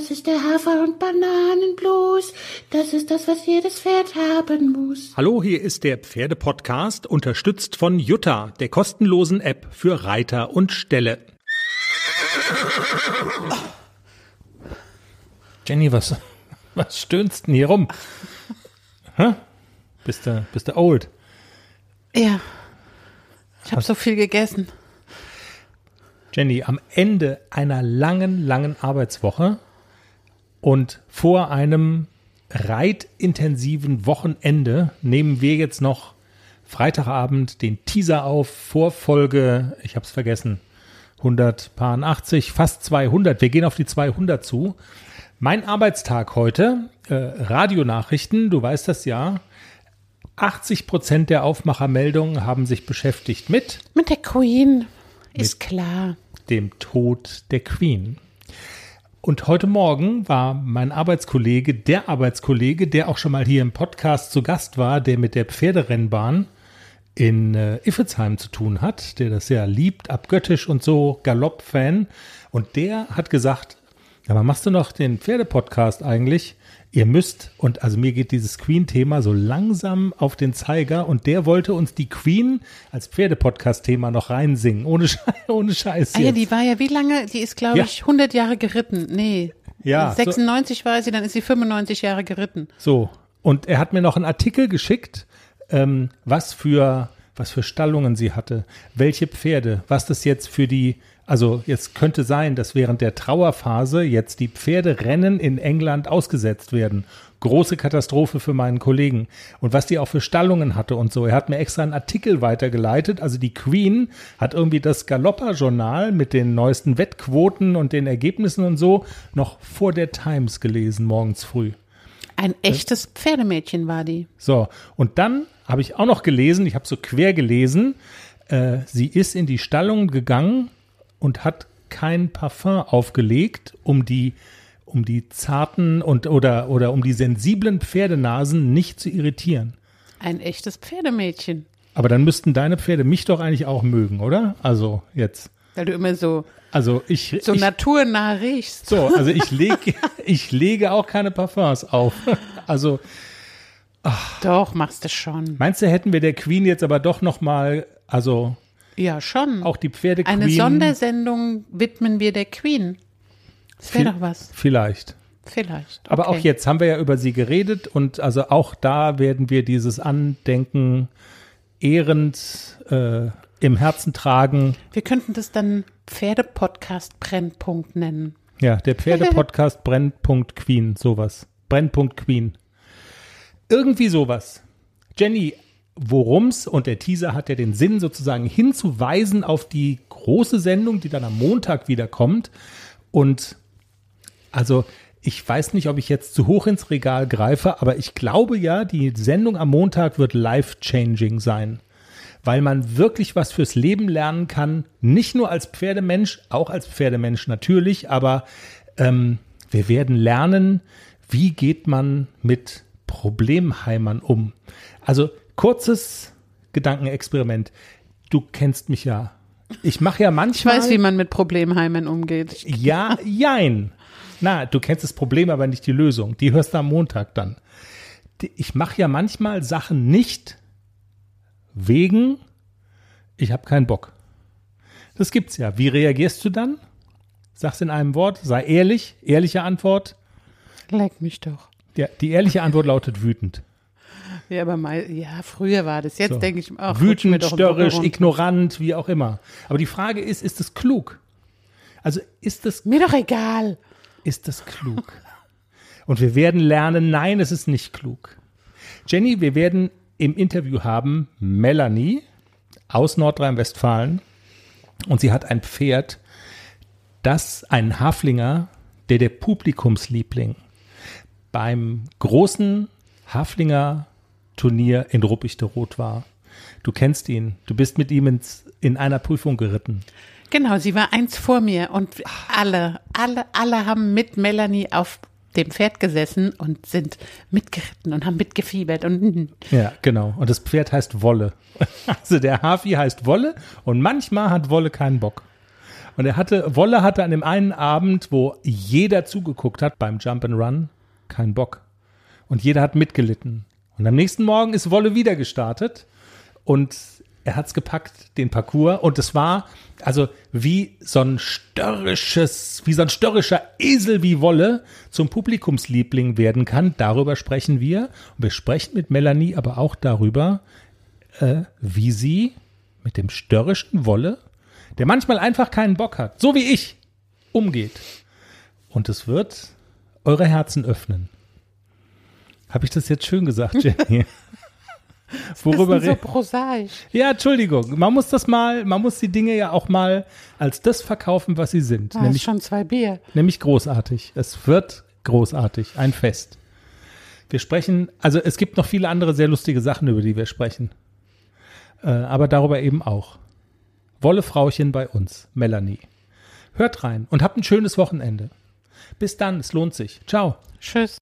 Das ist der Hafer- und Bananenblues. Das ist das, was jedes Pferd haben muss. Hallo, hier ist der Pferdepodcast, unterstützt von Jutta, der kostenlosen App für Reiter und Ställe. Jenny, was, was stöhnst denn hier rum? Hä? Bist du, bist du old? Ja. Ich habe so viel gegessen. Jenny, am Ende einer langen, langen Arbeitswoche und vor einem reitintensiven Wochenende nehmen wir jetzt noch Freitagabend den Teaser auf vor Folge, ich habe es vergessen, 180, fast 200. Wir gehen auf die 200 zu. Mein Arbeitstag heute, äh, Radionachrichten, du weißt das ja. 80 Prozent der Aufmachermeldungen haben sich beschäftigt mit Mit der Queen. Ist klar. dem Tod der Queen. Und heute Morgen war mein Arbeitskollege, der Arbeitskollege, der auch schon mal hier im Podcast zu Gast war, der mit der Pferderennbahn in äh, Iffezheim zu tun hat, der das ja liebt, abgöttisch und so, Galopp-Fan. Und der hat gesagt, ja, aber machst du noch den Pferdepodcast eigentlich? Ihr müsst, und also mir geht dieses Queen-Thema so langsam auf den Zeiger und der wollte uns die Queen als Pferdepodcast-Thema noch reinsingen. Ohne, Scheiß, ohne Scheiß. Ah ja, die war ja wie lange? Die ist, glaube Ja. ich, 100 Jahre geritten. Nee. Ja, so- 96 war sie, dann ist sie 95 Jahre geritten. So, und er hat mir noch einen Artikel geschickt, ähm, was für was für Stallungen sie hatte, welche Pferde, was das jetzt für die, also jetzt könnte sein, dass während der Trauerphase jetzt die Pferderennen in England ausgesetzt werden. Große Katastrophe für meinen Kollegen. Und was die auch für Stallungen hatte und so. Er hat mir extra einen Artikel weitergeleitet. Also die Queen hat irgendwie das Galopper-Journal mit den neuesten Wettquoten und den Ergebnissen und so noch vor der Times gelesen, morgens früh. Ein echtes Pferdemädchen war die. So, und dann habe ich auch noch gelesen, ich habe so quer gelesen, äh, sie ist in die Stallung gegangen und hat kein Parfum aufgelegt, um die um die zarten und oder oder um die sensiblen Pferdenasen nicht zu irritieren. Ein echtes Pferdemädchen. Aber dann müssten deine Pferde mich doch eigentlich auch mögen, oder? Also jetzt. Weil du immer so, Also ich, so ich naturnah riechst. so, also ich lege ich lege auch keine Parfums auf. Also Doch, machst du schon. meinst du, hätten wir der Queen jetzt aber doch noch mal also Ja, schon. auch die Pferde Eine Sondersendung widmen wir der Queen. Das wäre doch was. Vielleicht. Vielleicht. Aber okay. auch jetzt haben wir ja über sie geredet und also auch da werden wir dieses Andenken ehrend äh, im Herzen tragen. Wir könnten das dann Pferdepodcast Brennpunkt nennen. Ja, der Pferdepodcast Brennpunkt Queen, sowas. Brennpunkt Queen. Irgendwie sowas. Jenny, worum's, und der Teaser hat ja den Sinn, sozusagen hinzuweisen auf die große Sendung, die dann am Montag wieder kommt. Und also, ich weiß nicht, ob ich jetzt zu hoch ins Regal greife, aber ich glaube ja, die Sendung am Montag wird life-changing sein. Weil man wirklich was fürs Leben lernen kann, nicht nur als Pferdemensch, auch als Pferdemensch natürlich, aber ähm, wir werden lernen, wie geht man mit Problemheimern um. Also kurzes Gedankenexperiment. Du kennst mich ja. Ich mache ja Ich manchmal. weiß, wie man mit Problemheimen umgeht. Ja, jein. Na, du kennst das Problem, aber nicht die Lösung. Die hörst du am Montag dann. Ich mache ja manchmal Sachen nicht wegen, ich habe keinen Bock. Das gibt's ja. Wie reagierst du dann? Sag's in einem Wort, sei ehrlich, ehrliche Antwort. Leck mich doch. Ja, die ehrliche Antwort lautet wütend. Ja, aber mal, ja, früher war das. Jetzt So. denke ich, ach, mir Wütend, störrisch, ignorant, wie auch immer. Aber die Frage ist, ist es klug? Also ist das Mir doch egal. ist das klug? Und wir werden lernen, nein, es ist nicht klug. Jenny, wir werden im Interview haben Melanie aus Nordrhein-Westfalen und sie hat ein Pferd, das ein Haflinger, der der Publikumsliebling beim großen Haflinger Turnier in Ruppichteroth war. Du kennst ihn, du bist mit ihm ins, in einer Prüfung geritten. Genau, sie war eins vor mir und alle, alle, alle haben mit Melanie auf dem Pferd gesessen und sind mitgeritten und haben mitgefiebert und Ja, genau. Und das Pferd heißt Wolle. Also der Hafi heißt Wolle und manchmal hat Wolle keinen Bock. Und er hatte, Wolle hatte an dem einen Abend, wo jeder zugeguckt hat beim Jump and Run, keinen Bock. Und jeder hat mitgelitten. Und am nächsten Morgen ist Wolle wieder gestartet und er hat's gepackt, den Parcours. Und es war also wie so ein störrisches, wie so ein störrischer Esel wie Wolle zum Publikumsliebling werden kann. Darüber sprechen wir. Und wir sprechen mit Melanie aber auch darüber, äh, wie sie mit dem störrischen Wolle, der manchmal einfach keinen Bock hat, so wie ich, umgeht. Und es wird eure Herzen öffnen. Habe ich das jetzt schön gesagt, Jenny? Worüber das ist so prosaisch. ja, Entschuldigung. Man muss das mal, man muss die Dinge ja auch mal als das verkaufen, was sie sind. Hast nämlich, schon zwei Bier. nämlich großartig. Es wird großartig. Ein Fest. Wir sprechen, also es gibt noch viele andere sehr lustige Sachen, über die wir sprechen. Äh, aber darüber eben auch. Wolle Frauchen bei uns, Melanie. Hört rein und habt ein schönes Wochenende. Bis dann, es lohnt sich. Ciao. Tschüss.